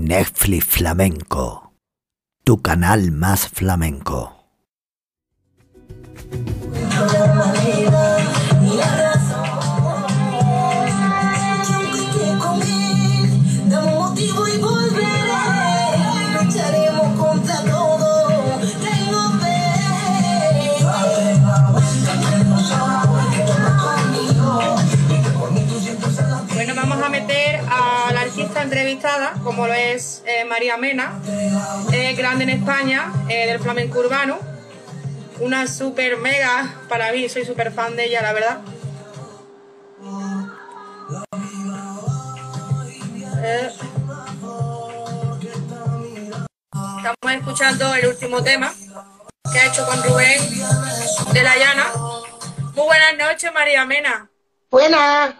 Netflix Flamenco, tu canal más flamenco. Como lo es eh, María Mena, eh, grande en España, eh, del flamenco urbano. Una super mega, para mí, soy súper fan de ella, la verdad. Eh, Estamos escuchando el último tema que ha hecho con Rubén de la Llana. Muy buenas noches, María Mena. Buenas.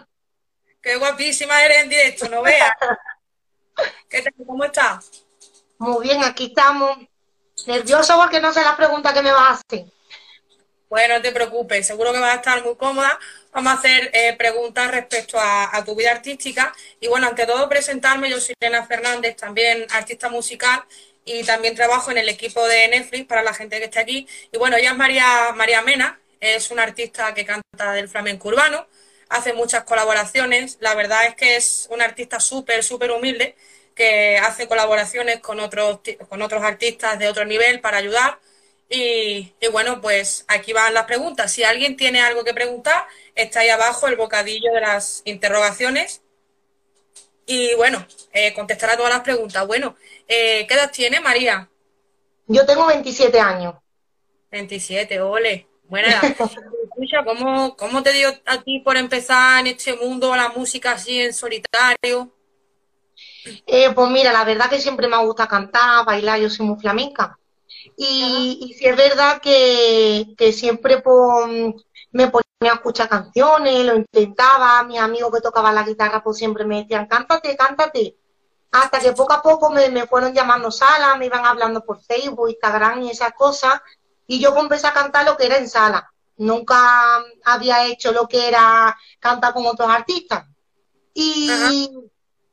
Qué guapísima eres en directo, no veas. ¿Qué tal? ¿Cómo estás? Muy bien, aquí estamos. Nervioso porque no sé la pregunta que me vas a hacer. Bueno, no te preocupes, seguro que vas a estar muy cómoda. Vamos a hacer eh, preguntas respecto a, a, tu vida artística. Y bueno, ante todo presentarme, yo soy Elena Fernández, también artista musical y también trabajo en el equipo de Netflix para la gente que está aquí. Y bueno, ella es María, María Mena, es una artista que canta del flamenco urbano, hace muchas colaboraciones. La verdad es que es una artista súper, súper humilde que hace colaboraciones con otros, con otros artistas de otro nivel para ayudar. Y, y, bueno, pues aquí van las preguntas. Si alguien tiene algo que preguntar, está ahí abajo el bocadillo de las interrogaciones. Y bueno, eh, contestará todas las preguntas. Bueno, eh, ¿qué edad tiene María? Yo tengo 27 años. 27, ole. Buena edad. Escucha, ¿cómo, ¿cómo te dio a ti por empezar en este mundo la música así en solitario? Eh, pues mira, la verdad que siempre me gusta cantar, bailar, yo soy muy flamenca. Y, y sí es verdad que, que siempre pues, me ponía a escuchar canciones, lo intentaba, mis amigos que tocaban la guitarra pues siempre me decían, cántate, cántate. Hasta que poco a poco me, me fueron llamando sala, me iban hablando por Facebook, Instagram y esas cosas, y yo empecé a cantar lo que era en sala. Nunca había hecho lo que era cantar con otros artistas. Y,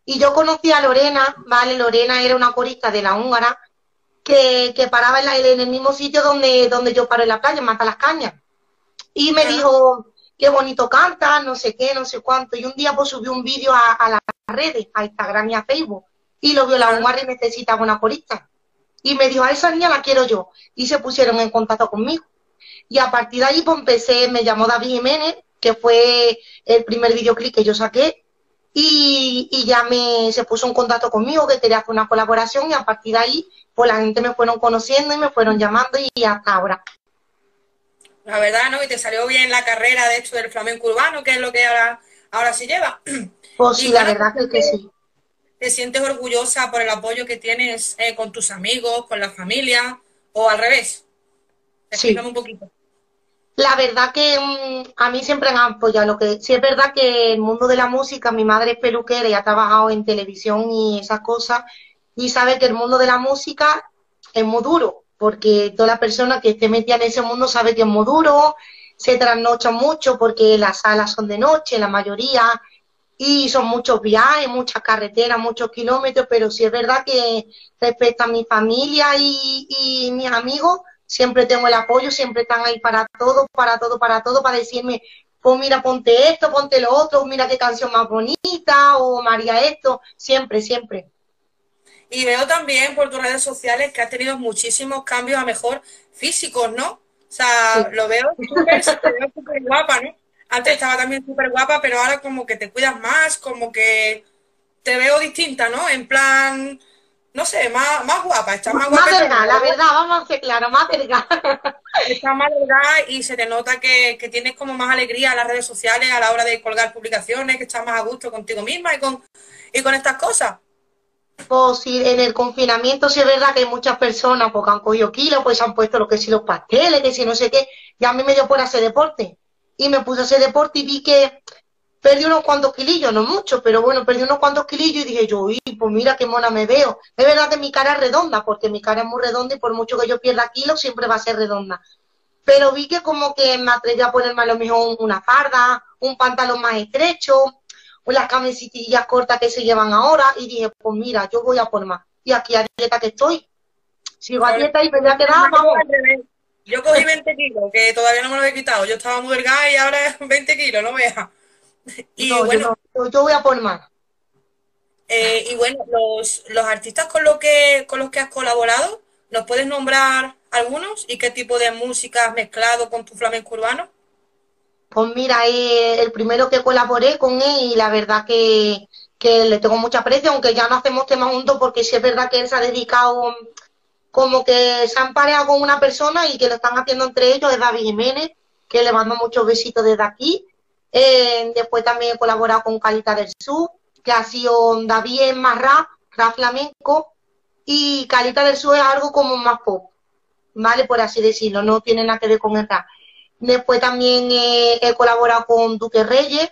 y yo conocí a Lorena, ¿vale? Lorena era una corista de la húngara que, que paraba en, la, en, el mismo sitio donde, donde yo paro en la playa, en Mata las Cañas. Y me dijo, qué bonito canta, no sé qué, no sé cuánto. Y un día pues subí un vídeo a, a las redes, a Instagram y a Facebook. Y lo vio la húngara y necesitaba una corista. Y me dijo, a esa niña la quiero yo. Y se pusieron en contacto conmigo. Y a partir de ahí pues empecé, me llamó David Jiménez, que fue el primer videoclip que yo saqué. Y, y, ya me se puso en contacto conmigo que quería hacer una colaboración y a partir de ahí pues la gente me fueron conociendo y me fueron llamando y hasta ahora. La verdad, ¿no? Y te salió bien la carrera de hecho del flamenco urbano, que es lo que ahora, ahora se lleva. Pues sí, la verdad es que sí. ¿Te sientes orgullosa por el apoyo que tienes eh, con tus amigos, con la familia o al revés? Explícame sí. un poquito. La verdad que um, a mí siempre me han apoyado. Lo que sí es verdad que el mundo de la música, mi madre es peluquera y ha trabajado en televisión y esas cosas, y sabe que el mundo de la música es muy duro, porque toda la persona que esté metida en ese mundo sabe que es muy duro, se trasnocha mucho porque las salas son de noche, la mayoría, y son muchos viajes, muchas carreteras, muchos kilómetros, pero sí es verdad que respecto a mi familia y, y mis amigos, siempre tengo el apoyo, siempre están ahí para todo, para todo, para todo, para decirme, pues mira, ponte esto, ponte lo otro, mira qué canción más bonita, o María esto, siempre, siempre. Y veo también por tus redes sociales que has tenido muchísimos cambios a mejor físicos, ¿no? O sea, sí. lo veo súper guapa, ¿no? Antes estaba también súper guapa, pero ahora como que te cuidas más, como que te veo distinta, ¿no? En plan, no sé, más, más guapa, estás más guapa. Más delgada, la verdad, vamos a ser claros, más delgada. Estás más delgada y se te nota que, que, tienes como más alegría en las redes sociales a la hora de colgar publicaciones, que estás más a gusto contigo misma y con, y con estas cosas. Pues sí, en el confinamiento sí es verdad que hay muchas personas porque han cogido kilos, pues han puesto lo que si los pasteles, que si no sé qué, y a mí me dio por hacer deporte. Y me puse a hacer deporte y vi que perdí unos cuantos kilillos, no mucho, pero bueno, perdí unos cuantos kilillos y dije yo, uy, pues mira qué mona me veo. Es verdad que mi cara es redonda, porque mi cara es muy redonda y por mucho que yo pierda kilos, siempre va a ser redonda. Pero vi que como que me atreví a ponerme a lo mejor una farda, un pantalón más estrecho, las camisetillas cortas que se llevan ahora y dije, pues mira, yo voy a por más. Y aquí a dieta que estoy. Sigo a dieta y me voy a quedar, vamos. Yo cogí 20 kilos, que todavía no me lo he quitado. Yo estaba muy delgada y ahora es 20 kilos, no veas. Y bueno, yo, voy a por más. Eh, y bueno, los, los artistas con, lo que, con los que has colaborado, ¿nos puedes nombrar algunos? ¿Y qué tipo de música has mezclado con tu flamenco urbano? Pues mira, eh, el primero que colaboré con él y la verdad que, le tengo mucha aprecio, aunque ya no hacemos temas juntos porque sí es verdad que él se ha dedicado como que se han pareado con una persona y que lo están haciendo entre ellos, es David Jiménez, que le mando muchos besitos desde aquí. Eh, después también he colaborado con Calita del Sur, que ha sido David más rap, rap flamenco, y Calita del Sur es algo como más pop, ¿vale? Por así decirlo, no tiene nada que ver con el rap. Después también he colaborado con Duque Reyes,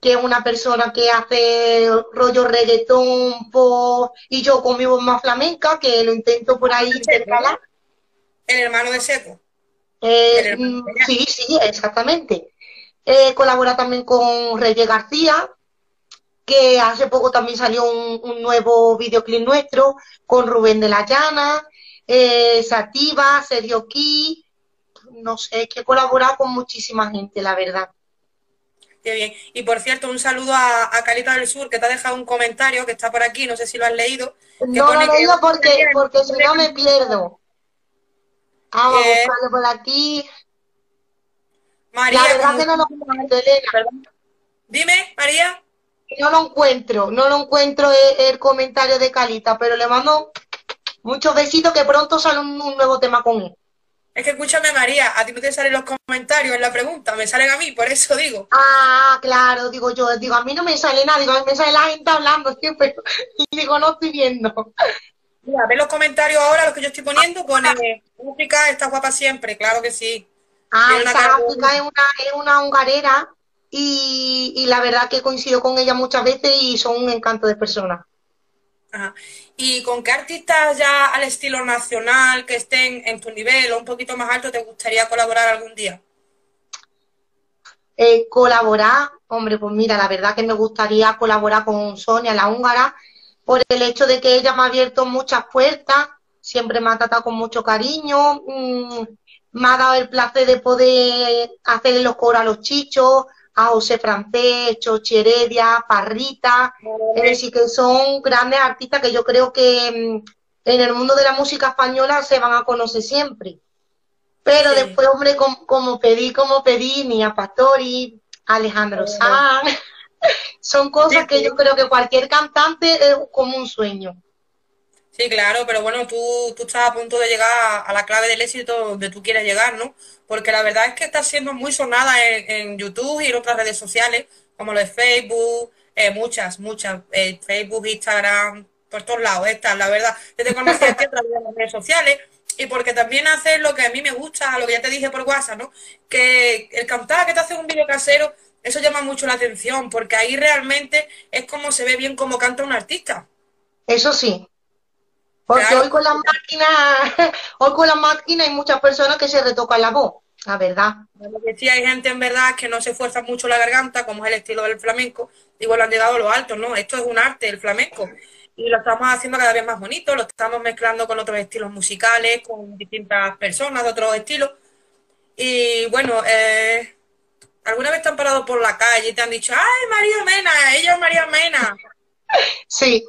que es una persona que hace rollo reggaetón pop, y yo con mi voz más flamenca, que lo intento por ahí intercalar. ¿El hermano de Seco? Eh, mm, sí, sí, exactamente. He colaborado también con Reyes García, que hace poco también salió un, nuevo videoclip nuestro con Rubén de la Llana, eh, Sativa, Sergio Key, no sé, que he colaborado con muchísima gente, la verdad. Qué bien. Y por cierto, un saludo a, Calita del Sur, que te ha dejado un comentario que está por aquí, no sé si lo has leído. No lo he leído porque, porque si no me pierdo. Vamos a eh, buscarlo por aquí. María, la verdad que no lo encuentro, Elena. Dime, María. No lo encuentro, no lo encuentro el, el comentario de Calita, pero le mando muchos besitos que pronto sale un nuevo tema con él. Es que escúchame, María, a ti no te salen los comentarios en la pregunta, me salen a mí, por eso digo. Ah, claro, digo yo, digo, a mí no me sale nada, digo, a mí me sale la gente hablando siempre, y digo, no estoy viendo. Mira, ve los comentarios ahora, los que yo estoy poniendo, pone, música está guapa siempre, claro que sí. Ah, esa es una, es una hongarera, y, y la verdad que coincido con ella muchas veces y son un encanto de persona. ¿Y con qué artistas ya al estilo nacional que estén en tu nivel o un poquito más alto te gustaría colaborar algún día? Eh, colaborar, hombre, pues mira, la verdad que me gustaría colaborar con Sonia, la húngara, por el hecho de que ella me ha abierto muchas puertas, siempre me ha tratado con mucho cariño, mm, me ha dado el placer de poder hacerle los coros a los chichos, a José Francés, Chochi Heredia, Parrita, es decir, que son grandes artistas que yo creo que mm, en el mundo de la música española se van a conocer siempre. Pero después, hombre, como, pedí, como pedí, Mía Pastori, Alejandro Sanz, son cosas que yo creo que cualquier cantante es como un sueño. Sí, claro, pero bueno, tú, tú estás a punto de llegar a la clave del éxito donde tú quieres llegar, ¿no? Porque la verdad es que está siendo muy sonada en, YouTube y en otras redes sociales, como lo de Facebook, eh, muchas, muchas, eh, Facebook, Instagram, por todos lados están, la verdad. Yo te conocí a través de las redes sociales y porque también haces lo que a mí me gusta, lo que ya te dije por WhatsApp, ¿no? Que el cantar, que te hace un vídeo casero, eso llama mucho la atención, porque ahí realmente es como se ve bien como canta un artista. Eso sí, porque hoy con las máquinas, hoy con la máquina hay muchas personas que se retocan la voz, la verdad. sí hay gente en verdad que no se esfuerza mucho la garganta, como es el estilo del flamenco, igual lo han llegado a lo alto, ¿no? Esto es un arte, el flamenco. Y lo estamos haciendo cada vez más bonito, lo estamos mezclando con otros estilos musicales, con distintas personas de otros estilos. Y bueno, eh, ¿alguna vez te han parado por la calle y te han dicho, ¡ay, María Mena! Ella es María Mena. Sí,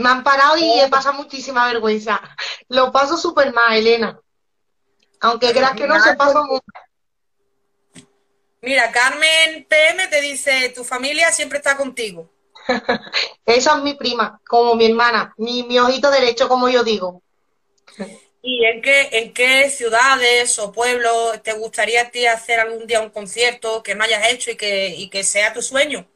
me han parado y he pasado muchísima vergüenza. Lo paso súper mal, Elena. Aunque creas que no se pasó mucho. Mira, Carmen PM te dice, tu familia siempre está contigo. Esa es mi prima, como mi hermana, mi, mi ojito derecho, como yo digo. ¿Y en qué, en qué ciudades o pueblos te gustaría a ti hacer algún día un concierto que no hayas hecho y que, y que sea tu sueño?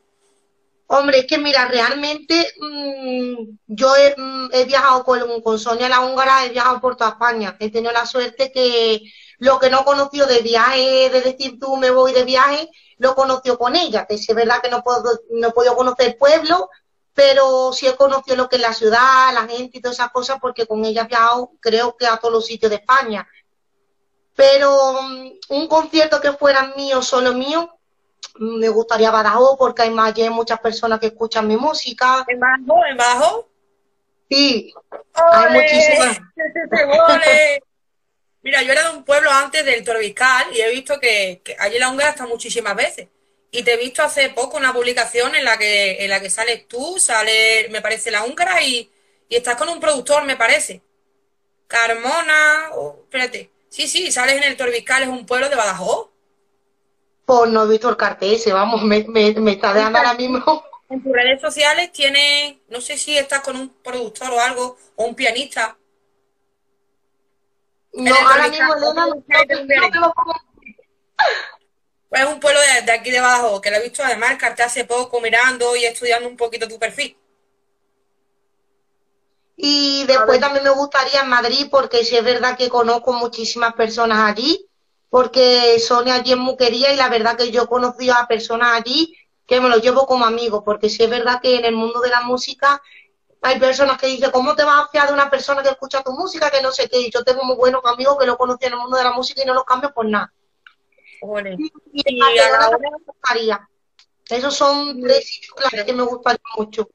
Hombre, es que mira, realmente mm, yo mm, he, viajado con, con, Sonia la húngara, he viajado por toda España. He tenido la suerte que lo que no he conocido de viaje, de decir tú me voy de viaje, lo conoció con ella. Que es verdad que no puedo, no podido conocer pueblo, pero sí he conocido lo que es la ciudad, la gente y todas esas cosas, porque con ella he viajado creo que a todos los sitios de España. Pero mm, un concierto que fuera mío, solo mío, me gustaría Badajoz porque hay más, hay muchas personas que escuchan mi música. ¿En Bajo? ¿En Bajo? Sí, hay muchísimas. Mira, yo era de un pueblo antes del Torviscal y he visto que, allí la Húngara está muchísimas veces. Y te he visto hace poco una publicación en la que, en la que sales tú, sale, me parece, la Húngara y, y estás con un productor, me parece. Carmona, oh, espérate. Sí, sí, sales en el Torviscal, es un pueblo de Badajoz. Pues no he visto el cartel ese, vamos, me, me, está dejando ahora mismo. En tus redes sociales tienes, no sé si estás con un productor o algo, o un pianista. No, ahora mismo Elena no, Pues es un pueblo de, aquí de Badajoz, que lo he visto además el cartel hace poco mirando y estudiando un poquito tu perfil. Y después también me gustaría en Madrid, porque sí es verdad que conozco muchísimas personas allí, porque Sonia allí en Muquería y la verdad que yo he conocido a personas allí que me los llevo como amigos, porque sí es verdad que en el mundo de la música hay personas que dicen, ¿cómo te vas a fiar de una persona que escucha tu música? Que no sé qué. Y yo tengo muy buenos amigos que lo conocí en el mundo de la música y no los cambio por nada. Y, y, me gustaría. Esos son tres sitios que me gustaría mucho.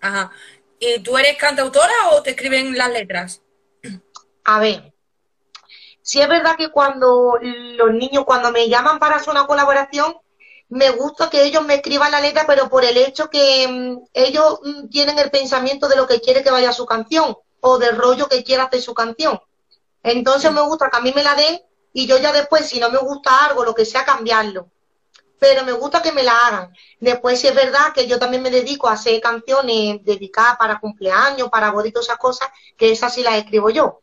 Ajá. ¿Y tú eres cantautora o te escriben las letras? A ver, si es verdad que cuando los niños, cuando me llaman para hacer una colaboración, me gusta que ellos me escriban la letra, pero por el hecho que mm, ellos mm, tienen el pensamiento de lo que quiere que vaya su canción o del rollo que quiera hacer su canción. Entonces me gusta que a mí me la den y yo ya después, si no me gusta algo, lo que sea, cambiarlo pero me gusta que me la hagan. Después sí es verdad que yo también me dedico a hacer canciones dedicadas para cumpleaños, para bodas esas cosas, que esas sí las escribo yo.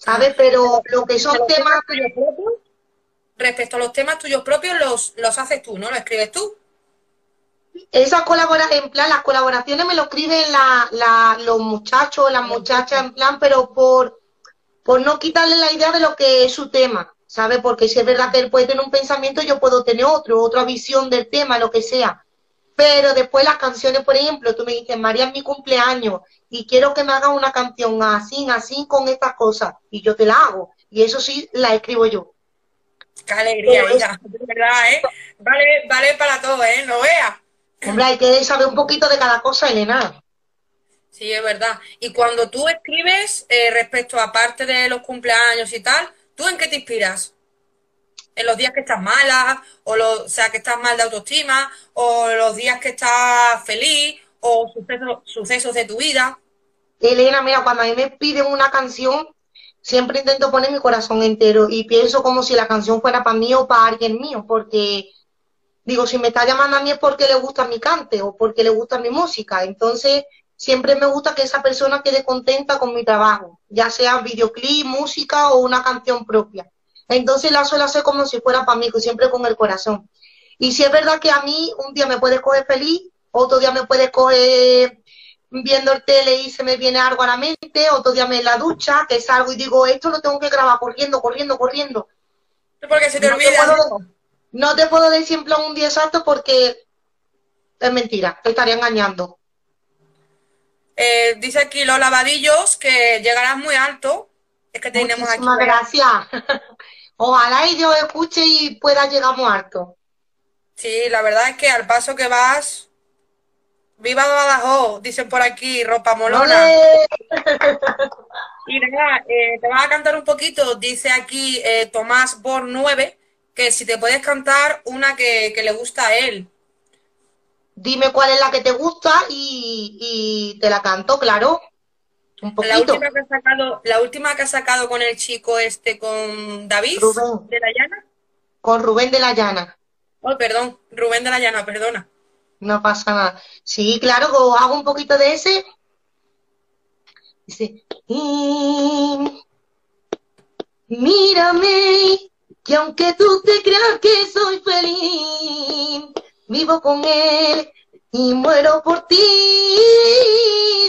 ¿Sabes? Pero lo que son temas... propios, respecto a los temas tuyos propios, los, los haces tú, ¿no? ¿Lo escribes tú? Esas colaboraciones, en plan, las colaboraciones me lo escriben la, la, los muchachos, las muchachas, en plan, pero por, por no quitarle la idea de lo que es su tema. ¿sabe? Porque si es verdad que él puede tener un pensamiento, yo puedo tener otro, otra visión del tema, lo que sea. Pero después las canciones, por ejemplo, tú me dices, María es mi cumpleaños y quiero que me haga una canción así, así, con estas cosas, y yo te la hago. Y eso sí, la escribo yo. Qué alegría, hija, de verdad, ¿eh? Vale, vale para todo, ¿eh? No veas. Hombre, hay que saber un poquito de cada cosa, Elena. Sí, es verdad. Y cuando tú escribes eh, respecto a parte de los cumpleaños y tal, ¿Tú en qué te inspiras? ¿En los días que estás mala? O, o sea, que estás mal de autoestima? ¿O los días que estás feliz? ¿O sucesos, de tu vida? Elena, mira, cuando a mí me piden una canción, siempre intento poner mi corazón entero y pienso como si la canción fuera para mí o para alguien mío, porque digo, si me está llamando a mí es porque le gusta mi cante o porque le gusta mi música. Entonces, siempre me gusta que esa persona quede contenta con mi trabajo, ya sea videoclip, música o una canción propia. Entonces la suelo hacer como si fuera para mí, siempre con el corazón. Y si es verdad que a mí un día me puede coger feliz, otro día me puede coger viendo el tele y se me viene algo a la mente, otro día me en la ducha, que salgo y digo, esto lo tengo que grabar corriendo, corriendo, corriendo. Porque se te no olvida. Te puedo, no te puedo decir en plan un día exacto porque es mentira, te estaría engañando. Eh, dice aquí los lavadillos que llegarás muy alto. Es que tenemos Muchísimas gracias. Ojalá y yo escuche y pueda llegar muy alto. Sí, la verdad es que al paso que vas, viva Badajoz, dicen por aquí, ropa molona. y nada, eh, te vas a cantar un poquito, dice aquí eh, Tomás Born 9, que si te puedes cantar una que, que le gusta a él dime cuál es la que te gusta y, te la canto, claro. Un poquito. La última, que ha sacado, la última que ha sacado con el chico este, con David Rubén. de la Llana. Con Rubén de la Llana. Oh, perdón, Rubén de la Llana, perdona. No pasa nada. Sí, claro, hago un poquito de ese. Dice, mírame, que aunque tú te creas que soy feliz, vivo con él y muero por ti.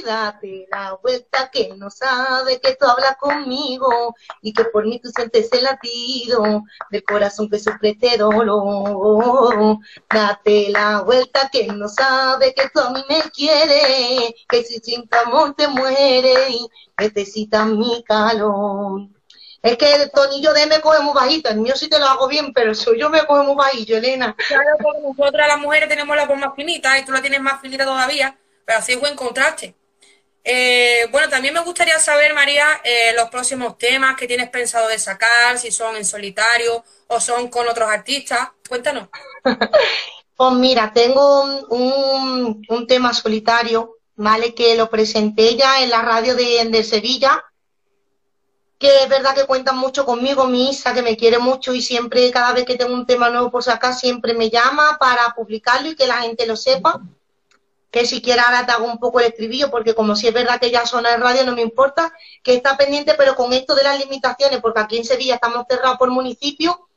Date la vuelta que no sabe que tú hablas conmigo y que por mí tú sientes el latido del corazón que sufre este dolor. Date la vuelta que no sabe que tú a mí me quieres, que si sin tu amor te muere, necesitas mi calor. Es que el tonillo de me coge muy bajito, el mío sí te lo hago bien, pero el suyo me coge muy bajito, Elena. Claro, porque nosotras las mujeres tenemos la voz más finita y tú la tienes más finita todavía, pero así es buen contraste. Eh, bueno, también me gustaría saber, María, eh, los próximos temas que tienes pensado de sacar, si son en solitario o son con otros artistas. Cuéntanos. pues mira, tengo un, un, tema solitario, ¿vale? Que lo presenté ya en la radio de, de Sevilla que es verdad que cuentan mucho conmigo, mi Isa, que me quiere mucho y siempre, cada vez que tengo un tema nuevo por sacar, siempre me llama para publicarlo y que la gente lo sepa. Que si quiera ahora te hago un poco el estribillo, porque como si es verdad que ya suena en radio, no me importa, que está pendiente, pero con esto de las limitaciones, porque aquí en Sevilla estamos cerrados por municipio,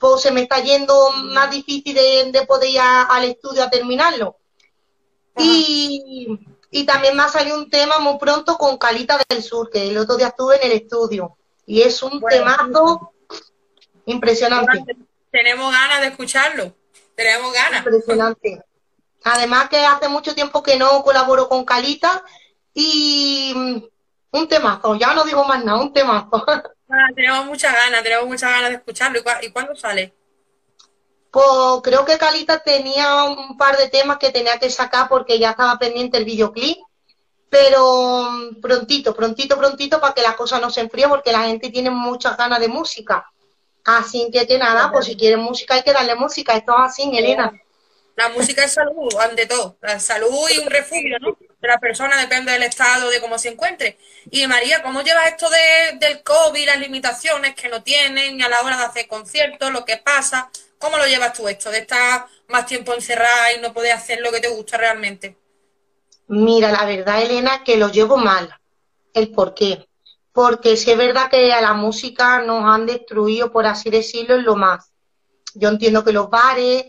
pues se me está yendo más difícil de, poder ir al estudio a terminarlo. Y y también me ha salido un tema muy pronto con Calita del Sur, que el otro día estuve en el estudio. Y es un temazo impresionante. Tenemos ganas de escucharlo. Tenemos ganas. Impresionante. Además que hace mucho tiempo que no colaboro con Calita y mm, un temazo, ya no digo más nada, un temazo. Ah, tenemos muchas ganas, tenemos muchas ganas de escucharlo. ¿Y, cuándo sale? Pues creo que Calita tenía un par de temas que tenía que sacar porque ya estaba pendiente el videoclip, pero mm, prontito, prontito, prontito para que la cosa no se enfríe porque la gente tiene muchas ganas de música. Así que, que nada, pues si quieren música hay que darle música, esto es así, Elena. La música es salud, ante todo, la salud y un refugio, ¿no? De la persona depende del estado, de cómo se encuentre. Y María, ¿cómo llevas esto de, del COVID, las limitaciones que no tienen a la hora de hacer conciertos, lo que pasa? ¿Cómo lo llevas tú esto de estar más tiempo encerrada y no poder hacer lo que te gusta realmente? Mira, la verdad, Elena, que lo llevo mal. ¿El por qué? Porque si es verdad que a la música nos han destruido, por así decirlo, en lo más. Yo entiendo que los bares,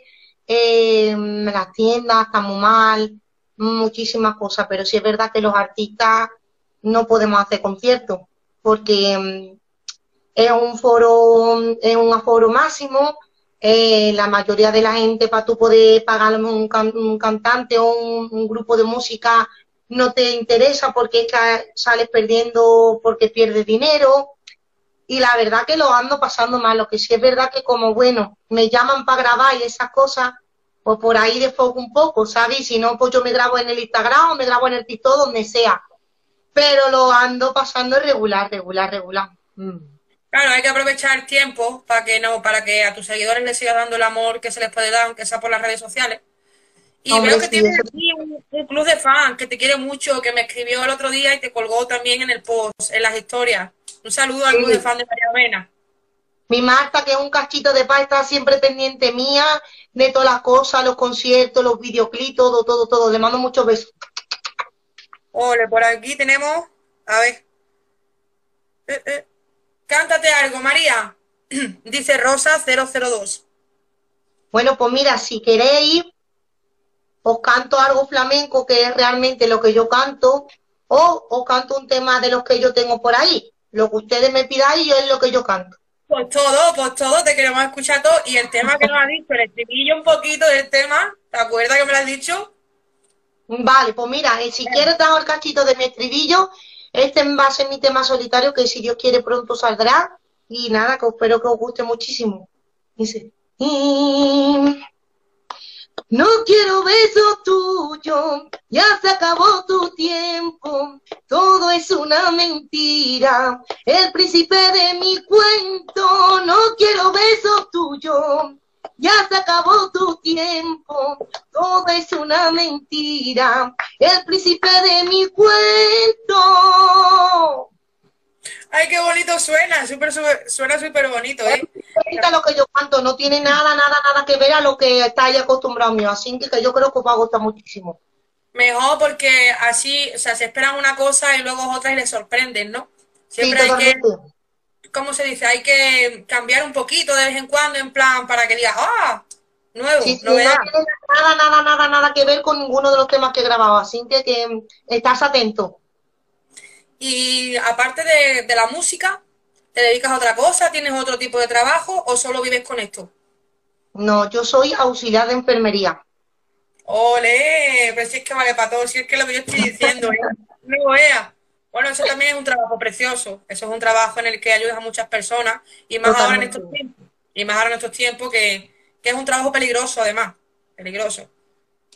eh, las tiendas están muy mal, muchísimas cosas, pero si es verdad que los artistas no podemos hacer conciertos porque mm, es un foro, es un aforo máximo, eh, la mayoría de la gente para tú poder pagar un, un cantante o un, grupo de música no te interesa porque sales perdiendo porque pierdes dinero y la verdad que lo ando pasando mal, lo que sí es verdad que como bueno, me llaman para grabar y esas cosas, pues por ahí de foco un poco, ¿sabes? Si no, pues yo me grabo en el Instagram o me grabo en el TikTok, donde sea. Pero lo ando pasando regular, regular, regular. Mm. Claro, hay que aprovechar el tiempo para que no, para que a tus seguidores les sigas dando el amor que se les puede dar, aunque sea por las redes sociales. Y veo que tienes aquí un, club de fans que te quiere mucho, que me escribió el otro día y te colgó también en el post, en las historias. Un saludo al club de fans de María Vena. Mi Marta, que es un cachito de paz, está siempre pendiente mía de todas las cosas, los conciertos, los videoclips, todo, todo, todo. Le mando muchos besos. Ole, por aquí tenemos, a ver. Eh, eh. Cántate algo, María. Dice Rosa 002. Bueno, pues mira, si queréis, os canto algo flamenco que es realmente lo que yo canto, o os canto un tema de los que yo tengo por ahí. Lo que ustedes me pidáis es lo que yo canto. Pues todo, pues todo, te queremos escuchar todo. Y el tema que nos has dicho, el estribillo un poquito del tema, ¿te acuerdas que me lo has dicho? Vale, pues mira, eh, si quieres dar el cachito de mi estribillo este va a ser mi tema solitario que si Dios quiere pronto saldrá. Y nada, que espero que os guste muchísimo. Dice, no quiero besos tuyos, ya se acabó tu tiempo, todo es una mentira, el príncipe de mi cuento, no quiero besos tuyos, ya se acabó tu tiempo, todo es una mentira, el príncipe de mi cuento. Ay, qué bonito suena, super, suena súper bonito, ¿eh? lo que yo canto, no tiene nada, nada, nada que ver a lo que está ahí acostumbrado mío, así que, yo creo que os va a gustar muchísimo. Mejor porque así, o sea, se esperan una cosa y luego otra y les sorprenden, ¿no? Siempre hay que ¿cómo se dice? Hay que cambiar un poquito de vez en cuando, en plan, para que digas, ¡ah! Nuevo, No tiene nada, nada, nada, nada que ver con ninguno de los temas que he grabado, así que, que estás atento. Y aparte de, la música, ¿te dedicas a otra cosa? ¿Tienes otro tipo de trabajo o solo vives con esto? No, yo soy auxiliar de enfermería. ¡Ole! Pero si es que vale para todo, si es que lo que yo estoy diciendo, ¿eh? No vea. Bueno, eso también es un trabajo precioso. Eso es un trabajo en el que ayudas a muchas personas y más ahora en estos tiempos. Y más ahora en estos tiempos que, que es un trabajo peligroso, además. Peligroso.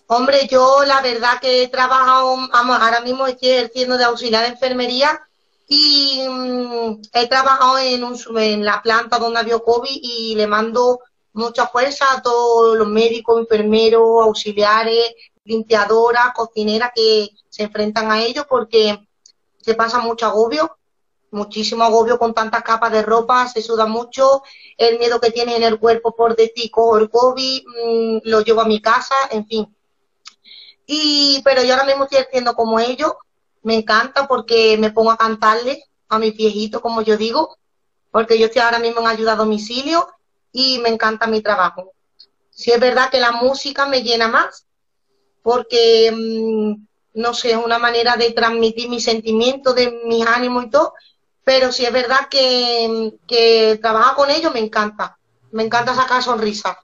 Hombre, yo la verdad que he trabajado, vamos, ahora mismo estoy ejerciendo de auxiliar de enfermería y mm, he trabajado en, un, en la planta donde había COVID y le mando mucha fuerza a todos los médicos, enfermeros, auxiliares, limpiadoras, cocineras que se enfrentan a ello porque se pasa mucho agobio, muchísimo agobio con tantas capas de ropa, se suda mucho, el miedo que tiene en el cuerpo por decir cojo el COVID, mm, lo llevo a mi casa, en fin. Y, pero yo ahora mismo estoy haciendo como ellos, me encanta porque me pongo a cantarle a mis viejitos, como yo digo, porque yo estoy ahora mismo en ayuda a domicilio y me encanta mi trabajo. Si es verdad que la música me llena más, porque, mm, no sé, es una manera de transmitir mis sentimientos, de mis ánimos y todo, pero si es verdad que, que trabajar con ellos me encanta, me encanta sacar sonrisas.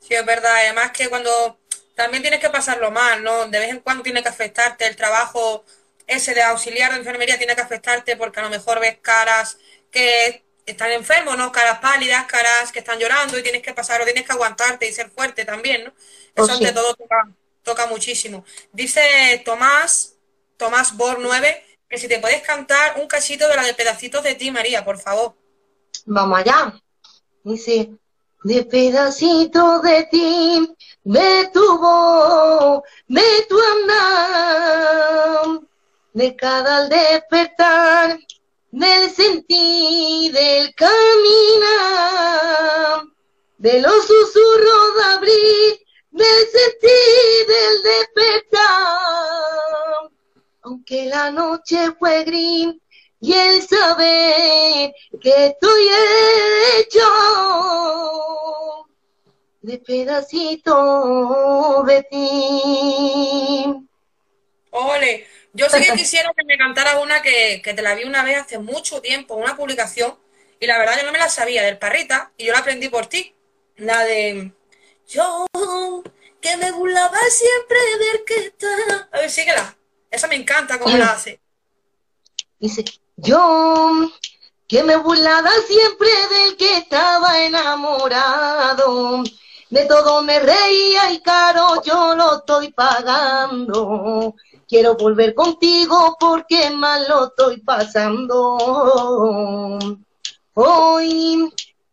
Sí, es verdad, además que cuando también tienes que pasarlo mal, ¿no? De vez en cuando tiene que afectarte el trabajo ese de auxiliar de enfermería tiene que afectarte porque a lo mejor ves caras que están enfermos, ¿no? Caras pálidas, caras que están llorando y tienes que pasar o tienes que aguantarte y ser fuerte también, ¿no? Oh, Eso ante todo toca, muchísimo. Dice Tomás, Tomás Bor 9, que si te puedes cantar un cachito de la de pedacitos de ti, María, por favor. Vamos allá. Dice, de pedacitos de ti, de tu voz, de tu andar, de cada despertar, del sentir, del caminar, de los susurros de abril, del sentir, del despertar. Aunque la noche fue gris, y el saber que estoy hecho de pedacito de ti. Ole, yo sí que quisiera que me cantara una que, te la vi una vez hace mucho tiempo, una publicación, y la verdad yo no me la sabía, del Parrita, y yo la aprendí por ti. La de yo, que me burlaba siempre del que está. A ver, síguela. Esa me encanta cómo la hace. Dice, yo, que me burlaba siempre del que estaba enamorado. De todo me reía y caro yo lo estoy pagando. Quiero volver contigo porque mal lo estoy pasando. Hoy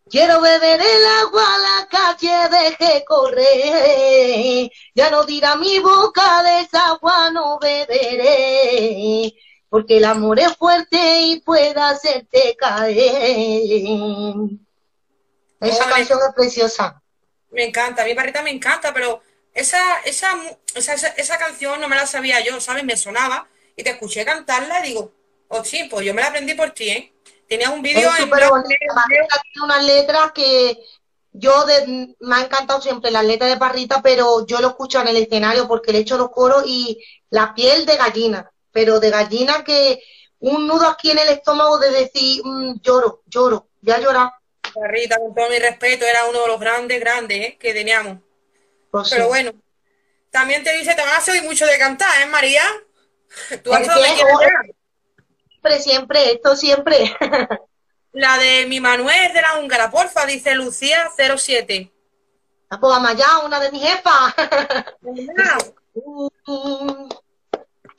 quiero beber el agua, la calle deje correr. Ya no dirá mi boca de esa agua no beberé porque el amor es fuerte y puede hacerte caer. Esa canción es preciosa. Me encanta, a mi parrita me encanta, pero esa, esa, esa, esa, canción no me la sabía yo, ¿sabes? Me sonaba y te escuché cantarla y digo, oh sí, pues yo me la aprendí por ti, ¿eh? Tenía un vídeo en... Tiene unas letras que yo me ha encantado siempre las letras de Parrita, pero yo lo escucho en el escenario porque le echo los coros y la piel de gallina pero de gallina que un nudo aquí en el estómago de decir, mm, lloro, lloro, ya llorar. Rita, con todo mi respeto, era uno de los grandes, grandes ¿eh? que teníamos. Pues pero bueno, también te dice, te vas a oír mucho de cantar, ¿eh, María? ¿Tú has Siempre, siempre, esto siempre. La de mi Manuel de la húngara, porfa, dice Lucía 07. Ah, pues vamos allá, una de mis jefas.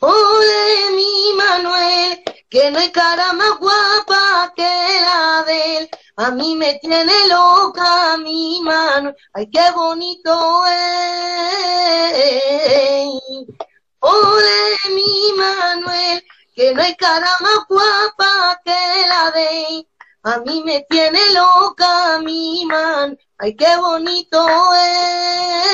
Ole mi Manuel, que no hay cara más guapa que la de él. A mí me tiene loca mi Manuel, ay qué bonito es. Ole mi Manuel, que no hay cara más guapa que la de. A mí me tiene loca mi man, ay qué bonito es.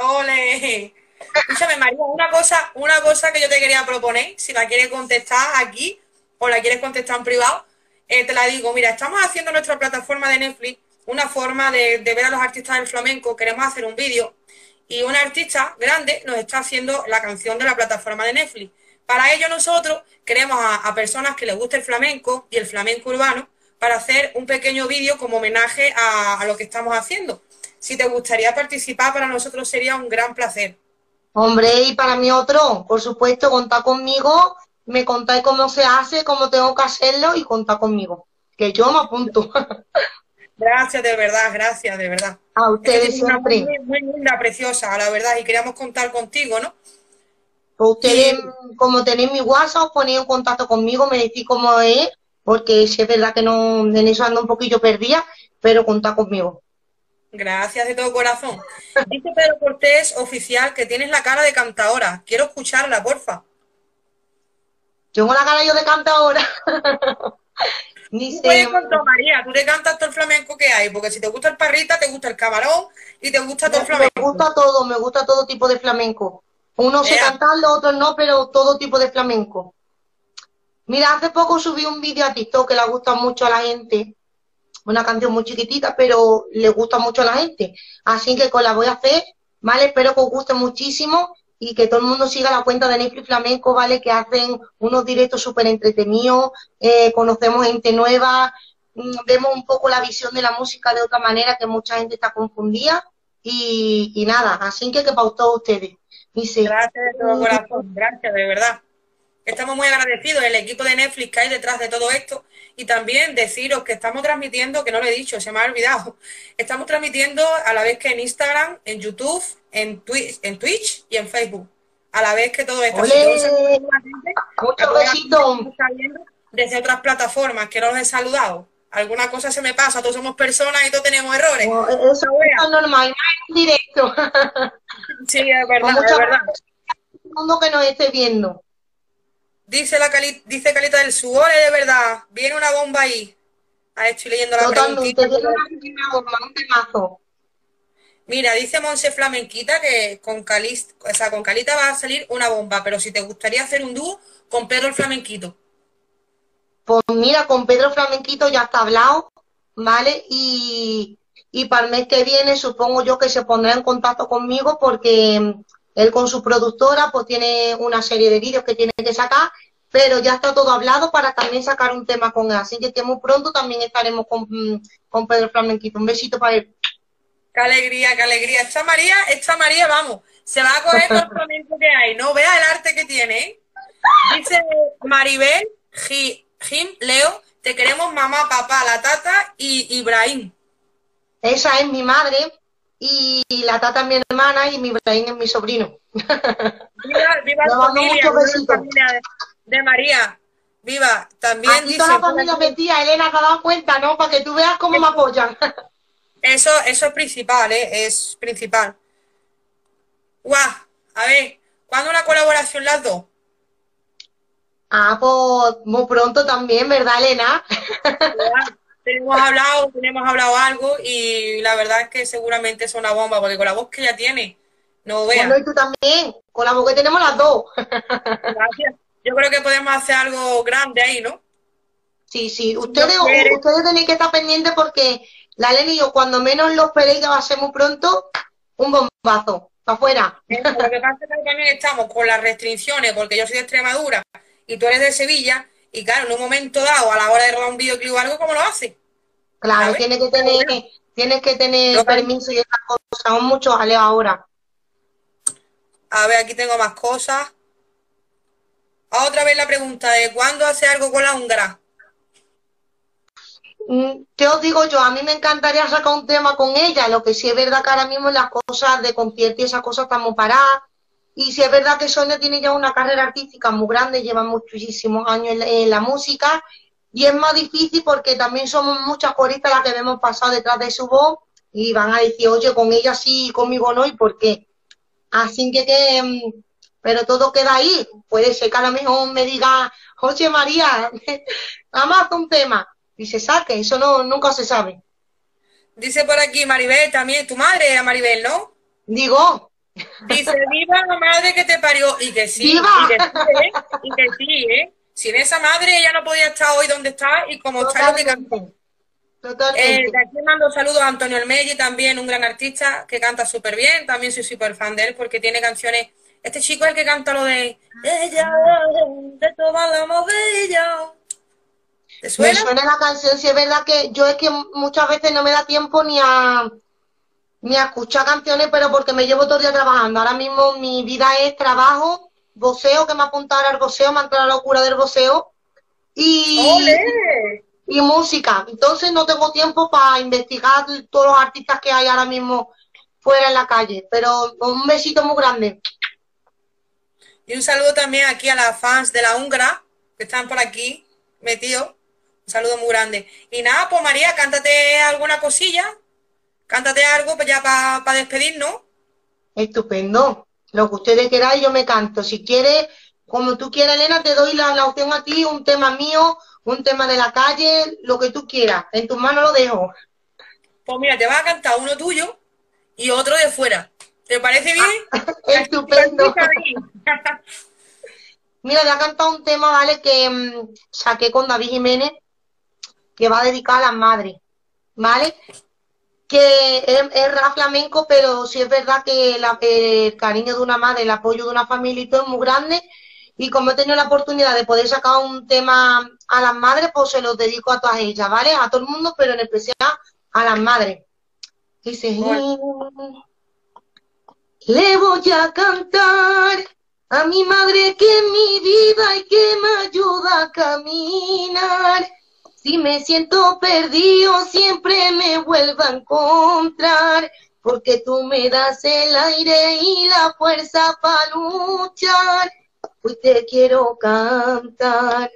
Ole. Escúchame, María, una cosa, una cosa que yo te quería proponer, si la quieres contestar aquí o la quieres contestar en privado, eh, te la digo, mira, estamos haciendo nuestra plataforma de Netflix una forma de, ver a los artistas del flamenco, queremos hacer un vídeo y un artista grande nos está haciendo la canción de la plataforma de Netflix. Para ello nosotros queremos a, personas que les guste el flamenco y el flamenco urbano para hacer un pequeño vídeo como homenaje a lo que estamos haciendo. Si te gustaría participar, para nosotros sería un gran placer. Hombre, y para mí otro, por supuesto, contar conmigo, me contáis cómo se hace, cómo tengo que hacerlo y contar conmigo, que yo me apunto. Gracias, de verdad, gracias, de verdad. A ustedes siempre. Muy, muy, linda, preciosa, la verdad, y queríamos contar contigo, ¿no? Pues ustedes, como tenéis mi WhatsApp, os ponéis en contacto conmigo, me decís cómo es, porque si es verdad que no, en eso ando un poquillo perdida, pero contad conmigo. Gracias de todo corazón. Dice Pedro Cortés, oficial, que tienes la cara de cantadora. Quiero escucharla, porfa. Tengo la cara yo de cantadora. Ni puedes con María, tú le cantas todo el flamenco que hay, porque si te gusta el parrita, te gusta el camarón y te gusta todo el flamenco. Me gusta todo, me gusta todo tipo de flamenco. Uno se canta, los otros no, pero todo tipo de flamenco. Mira, hace poco subí un vídeo a TikTok que le gusta mucho a la gente. Una canción muy chiquitita, pero le gusta mucho a la gente. Así que con la voy a hacer, ¿vale? Espero que os guste muchísimo y que todo el mundo siga la cuenta de Netflix Flamenco, ¿vale? Que hacen unos directos súper entretenidos, eh, conocemos gente nueva, mm, vemos un poco la visión de la música de otra manera que mucha gente está confundida y, y nada, así que que para todos ustedes. gracias de todo corazón, gracias de verdad. Estamos muy agradecidos el equipo de Netflix que hay detrás de todo esto y también deciros que estamos transmitiendo, que no lo he dicho, se me ha olvidado, estamos transmitiendo a la vez que en Instagram, en YouTube, en Twitch, en Twitch y en Facebook. A la vez que todo esto. Muchos besitos. Desde otras plataformas que no los he saludado. Alguna cosa se me pasa, todos somos personas y todos tenemos errores. eso es normal, en directo. sí, es verdad, es verdad. Mundo que nos esté viendo. Dice la dice Calita del Sudor, de verdad. Viene una bomba ahí. Ah, estoy leyendo la Totalmente, una bomba, un temazo. Mira, dice Monse Flamenquita que con, Calista, o sea, con Calita va a salir una bomba, pero si te gustaría hacer un dúo con Pedro el Flamenquito. Pues mira, con Pedro Flamenquito ya está hablado, ¿vale? Y, y para el mes que viene supongo yo que se pondrá en contacto conmigo porque él con su productora pues tiene una serie de vídeos que tiene que sacar, pero ya está todo hablado para también sacar un tema con él. Así que, muy pronto también estaremos con, mm, con Pedro Flamenquito. Un besito para él. Qué alegría, qué alegría. Esta María, esta María, vamos, se va a coger todo el flamenco que hay. No vea el arte que tiene. ¿eh? Dice Maribel, Jim, Leo, te queremos mamá, papá, la tata y Ibrahim. Esa es mi madre y la tata es mi hermana y mi Ibrahim es mi sobrino. Viva, viva la familia, de, María. Viva, también Aquí dice... toda la familia metida, Elena, te has dado cuenta, ¿no? Para que tú veas cómo me apoyan. Eso, eso es principal, ¿eh? Es principal. Guau, a ver, ¿cuándo una colaboración las dos? Ah, pues muy pronto también, ¿verdad, Elena? Tenemos hablado, tenemos hablado algo y la verdad es que seguramente es una bomba, porque con la voz que ella tiene, no veas. Bueno, y tú también, con la voz que tenemos las dos. Gracias. Yo creo que podemos hacer algo grande ahí, ¿no? Sí, sí, ustedes, ustedes tenéis que estar pendientes porque la Leni y yo, cuando menos lo esperéis, que va a ser muy pronto, un bombazo, para afuera. Lo que pasa es que también estamos con las restricciones, porque yo soy de Extremadura y tú eres de Sevilla, y claro, en un momento dado, a la hora de rodar un videoclip o algo, ¿cómo lo haces? Claro, tienes que tener, tienes que tener permiso y esas cosas, son muchos aleos ahora. A ver, aquí tengo más cosas. Otra vez la pregunta de ¿cuándo hace algo con la húngara? Mm, ¿Qué os digo yo? A mí me encantaría sacar un tema con ella, lo que sí es verdad que ahora mismo las cosas de concierto y esas cosas estamos paradas. Y sí es verdad que Sonia tiene ya una carrera artística muy grande, lleva muchísimos años en la, música y es más difícil porque también somos muchas coristas las que hemos pasado detrás de su voz y van a decir, oye, con ella sí, conmigo no, ¿y por qué? Así que, que mm, pero todo queda ahí. Puede ser que a lo mejor me diga, oye María, vamos un tema y se saque, eso no nunca se sabe. Dice por aquí Maribel también, tu madre era Maribel, ¿no? Digo. Dice, viva la madre que te parió, y que sí, y que sí, ¿eh? y que sí, ¿eh? Sin esa madre ella no podía estar hoy donde está y como está lo que cantó. Eh, de aquí mando saludos a Antonio Elmelli, también un gran artista que canta súper bien, también soy súper fan de él porque tiene canciones, este chico es el que canta lo de ella, de toda la movilla, me suena la canción, si es verdad que yo es que muchas veces no me da tiempo ni a Ni a escuchar canciones, pero porque me llevo todo el día trabajando. Ahora mismo mi vida es trabajo, voceo, que me ha apuntado al voceo, me ha entrado la locura del voceo. Y, y música. Entonces no tengo tiempo para investigar todos los artistas que hay ahora mismo fuera en la calle. Pero un besito muy grande. Y un saludo también aquí a las fans de la Húngara, que están por aquí metidos. Un saludo muy grande. Y nada, pues María, cántate alguna cosilla. Cántate algo pues ya para despedirnos. Estupendo. Lo que ustedes queráis, yo me canto. Si quieres, como tú quieras, Elena, te doy la, la opción a ti, un tema mío, un tema de la calle, lo que tú quieras. En tus manos lo dejo. Pues mira, te vas a cantar uno tuyo y otro de fuera. ¿Te parece bien? Estupendo. Mira, voy a cantar un tema, ¿vale? Que mm, saqué con David Jiménez, que va a dedicar a las madres, ¿vale? Que es, es rap flamenco, pero sí es verdad que el cariño de una madre, el apoyo de una familia y todo es muy grande. Y como he tenido la oportunidad de poder sacar un tema a las madres, pues se los dedico a todas ellas, ¿vale? A todo el mundo, pero en especial a las madres. Dice, le voy a cantar a mi madre que es mi vida y que me ayuda a caminar. Si me siento perdido, siempre me vuelvo a encontrar, porque tú me das el aire y la fuerza para luchar. Hoy te quiero cantar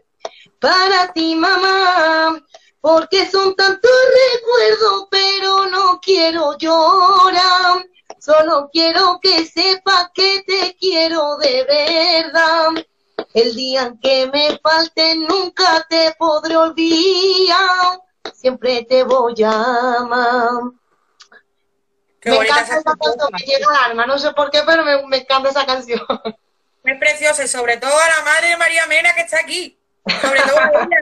para ti, mamá, porque son tantos recuerdos, pero no quiero llorar. Solo quiero que sepa que te quiero de verdad. El día en que me falte nunca te podré olvidar. Siempre te voy a amar. me encanta esa canción, me llega al alma. No sé por qué, pero me, encanta esa canción. Es preciosa y sobre todo a la madre de María Mena que está aquí. Sobre todo a ella,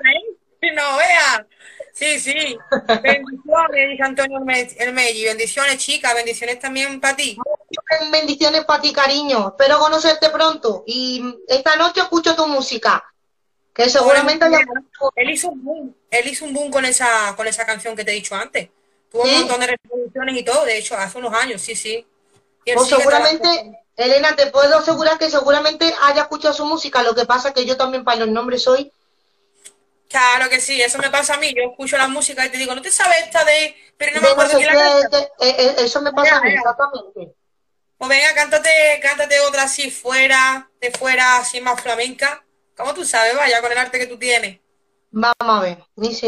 ¿eh? No vea. Sí, sí. Bendiciones, dice Antonio Melli. Bendiciones, chicas. Bendiciones también para ti. Bendiciones para ti, cariño. Espero conocerte pronto. Y esta noche escucho tu música. Que seguramente él hizo un boom. Él hizo un boom con esa, con esa canción que te he dicho antes. Tuvo un montón de reproducciones y todo. De hecho, hace unos años, sí, sí. Pues seguramente, Elena, te puedo asegurar que seguramente haya escuchado su música. Lo que pasa que yo también para los nombres soy Claro que sí, eso me pasa a mí. Yo escucho la música y te digo, ¿no te sabes esta de.? Pero no me acuerdo la eh, eh, Eso me pasa a mí, exactamente. Pues venga, cántate, cántate otra así fuera, de fuera, así más flamenca. ¿Cómo tú sabes, vaya, con el arte que tú tienes? Vamos a ver. Dice.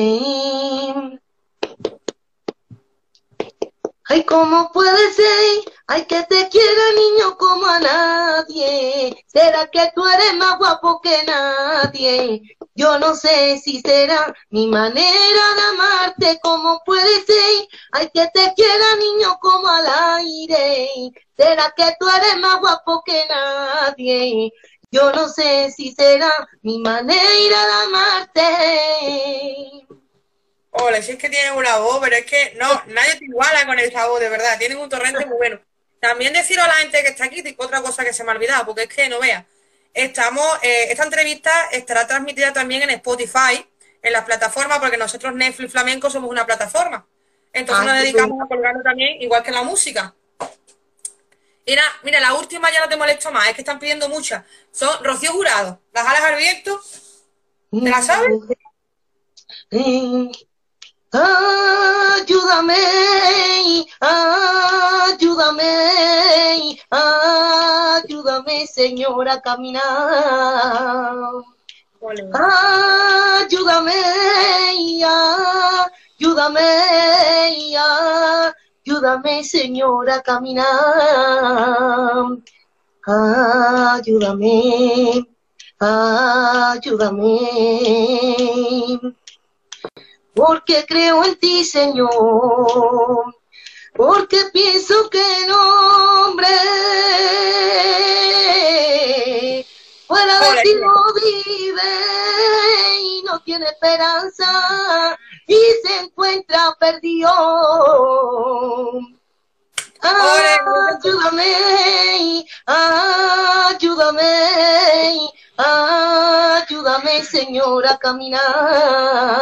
Ay, ¿cómo puede ser? Ay, que te quiera niño como a nadie. ¿Será que tú eres más guapo que nadie? Yo no sé si será mi manera de amarte, ¿cómo puede ser? Ay, que te quiera niño como al aire. ¿Será que tú eres más guapo que nadie? Yo no sé si será mi manera de amarte. Hola, si es que tienen una voz, pero es que no, nadie te iguala con esa voz, de verdad. Tienen un torrente muy bueno. También decir a la gente que está aquí, otra cosa que se me ha olvidado, porque es que no vea. Estamos, eh, esta entrevista estará transmitida también en Spotify, en las plataformas, porque nosotros Netflix Flamenco somos una plataforma. Entonces ah, nos dedicamos a colgarlo también, igual que la música. Y mira, la última ya no te molesto más, es que están pidiendo muchas. Son Rocío Jurado, las alas al viento. ¿Te las sabes? Ayúdame, ayúdame, ayúdame, Señor, a caminar. Ayúdame, ayúdame, ayúdame, Señor, a caminar. Ayúdame, ayúdame porque creo en ti, Señor, porque pienso que el hombre fuera de ti no vive y no tiene esperanza y se encuentra perdido. Ayúdame, ayúdame, ayúdame, Señor, a caminar.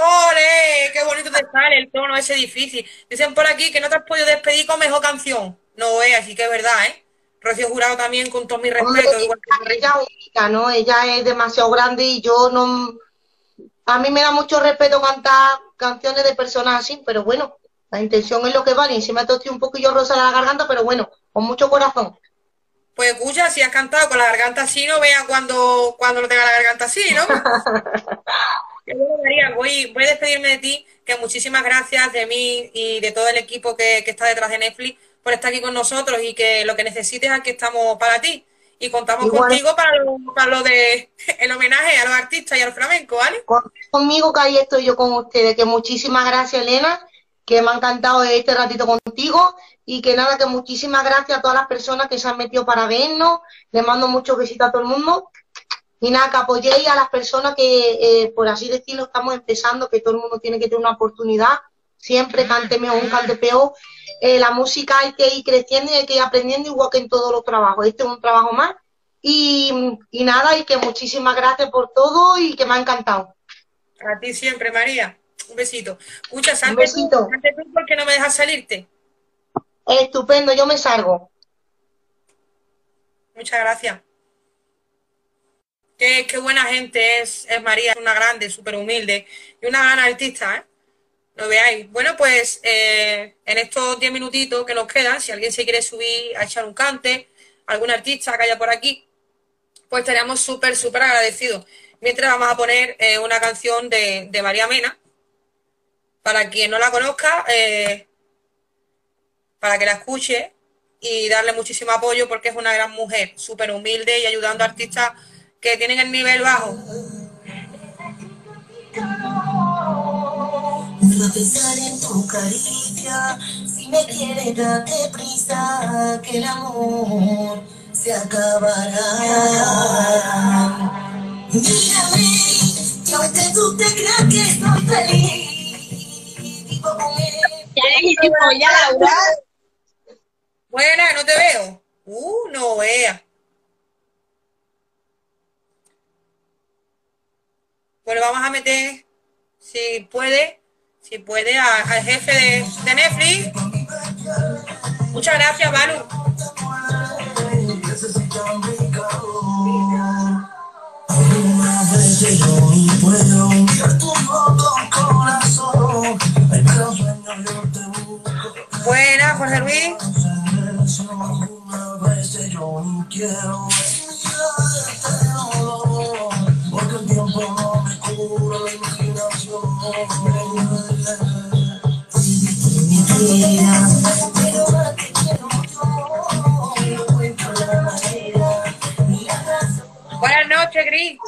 ¡Ole! ¡Qué bonito te sale el tono ese difícil! Dicen por aquí que no te has podido despedir con mejor canción. No es, así que es verdad, ¿eh? Rocío Jurado también, con todo mi respeto. ella es única, ¿no? Ella es demasiado grande y yo no... A mí me da mucho respeto cantar canciones de personas así, pero bueno, la intención es lo que vale. Y si me estoy un poquillo rosa la garganta, pero bueno, con mucho corazón. Pues escucha, si has cantado con la garganta así, no vea cuando, cuando lo tenga la garganta así, ¿no? María, voy, voy a despedirme de ti, que muchísimas gracias de mí y de todo el equipo que, está detrás de Netflix por estar aquí con nosotros y que lo que necesites aquí estamos para ti. Y contamos contigo para lo, para lo de el homenaje a los artistas y al flamenco, ¿vale? Conmigo que ahí estoy yo con ustedes, que muchísimas gracias Elena, que me ha encantado este ratito contigo y que nada, que muchísimas gracias a todas las personas que se han metido para vernos, le mando muchos besitos a todo el mundo y nada, que apoyéis a las personas que, eh, por así decirlo, estamos empezando, que todo el mundo tiene que tener una oportunidad. Siempre cante mejor, un cante peor. Eh, la música hay que ir creciendo y hay que ir aprendiendo igual que en todos los trabajos. Este es un trabajo más. Y, nada, y que muchísimas gracias por todo y que me ha encantado. A ti siempre, María. Un besito. Escucha, un besito. Tú, ¿por qué no me dejas salirte? Estupendo, yo me salgo. Muchas gracias. Qué, buena gente es, es María, una grande, súper humilde y una gran artista, ¿eh? Lo veáis. Bueno, pues eh, en estos 10 minutitos que nos quedan, si alguien se quiere subir a echar un cante, algún artista que haya por aquí, pues estaríamos súper, súper agradecidos. Mientras vamos a poner eh, una canción de, María Mena, para quien no la conozca, eh, para que la escuche y darle muchísimo apoyo porque es una gran mujer, súper humilde y ayudando a artistas que tienen el nivel bajo. a pensar en tu caricia, si me quieres date prisa, que el amor se acabará. Dígame, yo este tú te creas que estoy feliz, vivo con él. ya, Laura. Buena, no te veo. Uh, no vea. Pues vamos a meter, si puede, si puede, al jefe de, Netflix. Muchas gracias, Manu. Buenas, Jorge Luis. Buenas noches, Gris.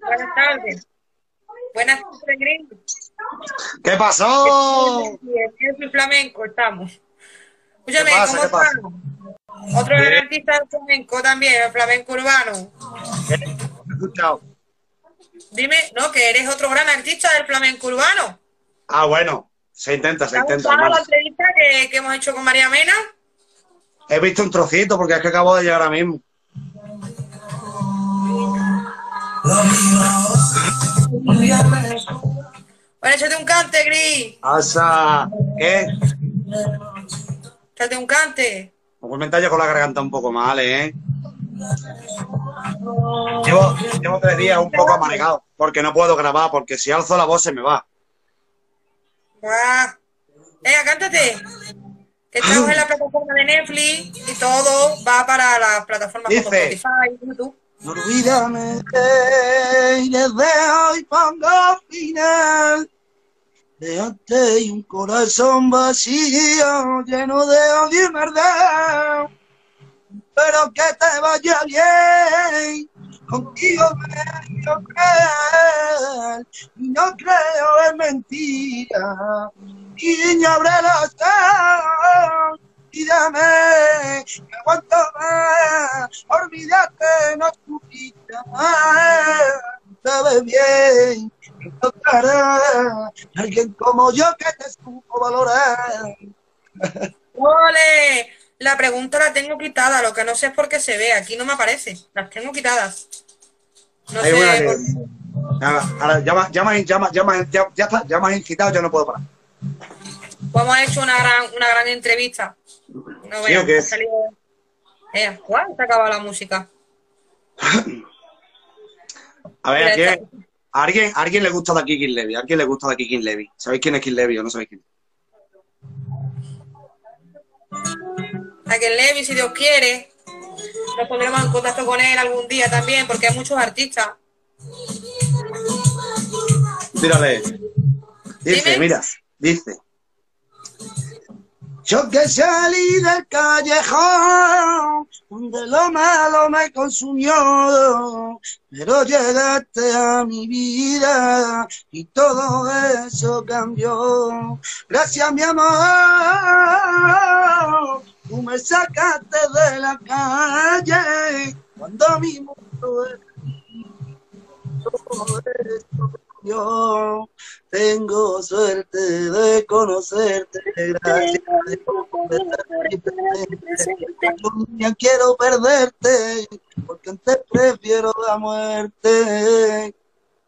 Buenas tardes. Buenas noches, Gris. ¿Qué pasó? El flamenco estamos. Escúchame, ¿cómo estamos? Otro gran artista del flamenco también, el flamenco urbano. escuchado. Dime, no, que eres otro gran artista del flamenco urbano. Ah, bueno, se intenta, se intenta. la entrevista que, que, hemos hecho con María Mena? He visto un trocito porque es que acabo de llegar ahora mismo. Bueno, échate un cante, Gris. Asa, ¿qué? Échate un cante. Me ya con la garganta un poco mal, ¿eh? Llevo, llevo tres días un poco amargado porque no puedo grabar, porque si alzo la voz se me va. Ah. Venga, cántate. Estamos en la plataforma de Netflix y todo va para las plataformas como Spotify, YouTube. Olvídame y desde hoy pongo final. Déjate y un corazón vacío, lleno de odio y verdad pero que te vaya bien. Contigo me quiero creer no creo en mentira. Y abre los ojos y dame que aguanto más. Olvídate, no escupita Sabes bien tocará alguien como yo que te supo valorar. ¡Ole! La pregunta la tengo quitada, lo que no sé es por qué se ve. Aquí no me aparece. Las tengo quitadas. No sé. Ahora, ahora ya, me- ya, me- ya, me- ya, me- ya, ya está, ya has incitado, ya no puedo parar. Pues hemos hecho una gran, una gran entrevista. No ¿Sí veas, ha salido- Eh, Juan, se acaba la música. A ver, ¿a quién, a alguien, a alguien le gusta de aquí King Levy? ¿A alguien le gusta de aquí King Levy? ¿Sabéis quién es King Levy o no sabéis quién? A que Levi, si Dios quiere, nos pondremos en contacto con él algún día también, porque hay muchos artistas. Tírale. Dice, Dime. mira, dice. Yo que salí del callejón, donde lo malo me consumió, pero llegaste a mi vida y todo eso cambió. Gracias, mi amor, tú me sacaste de la calle cuando mi mundo yo tengo suerte de conocerte. Gracias a quiero perderte, porque antes prefiero la muerte.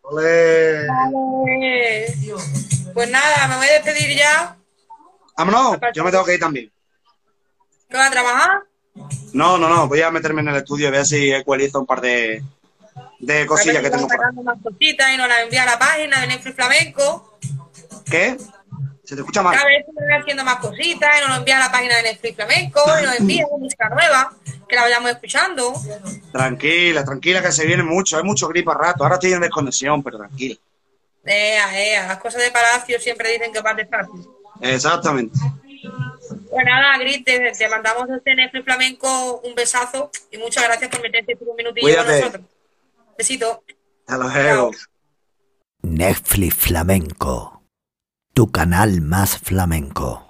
Olé. Pues nada, me voy a despedir ya. Vámonos, yo me tengo que ir también. ¿Que vas a trabajar? No, no, no, voy a meterme en el estudio y ver si ecualizo un par de, de cosillas que tengo sacando más cositas y nos las envía a la página de Netflix Flamenco. ¿Qué? ¿Se te escucha mal? Cada vez van haciendo más cositas y nos lo envía a la página de Netflix Flamenco y nos envía música nueva, que la vayamos escuchando. Tranquila, tranquila, que se viene mucho, hay mucho gripe a rato. Ahora estoy en desconexión, pero tranquila. Ea, ea, las cosas de Palacio siempre dicen que van despacio. Exactamente. Pues nada, Gris, te, te mandamos desde Netflix Flamenco un besazo y muchas gracias por meterte un minutillo con Cuídate. nosotros. Besito. Hasta luego. Netflix Flamenco. Tu canal más flamenco.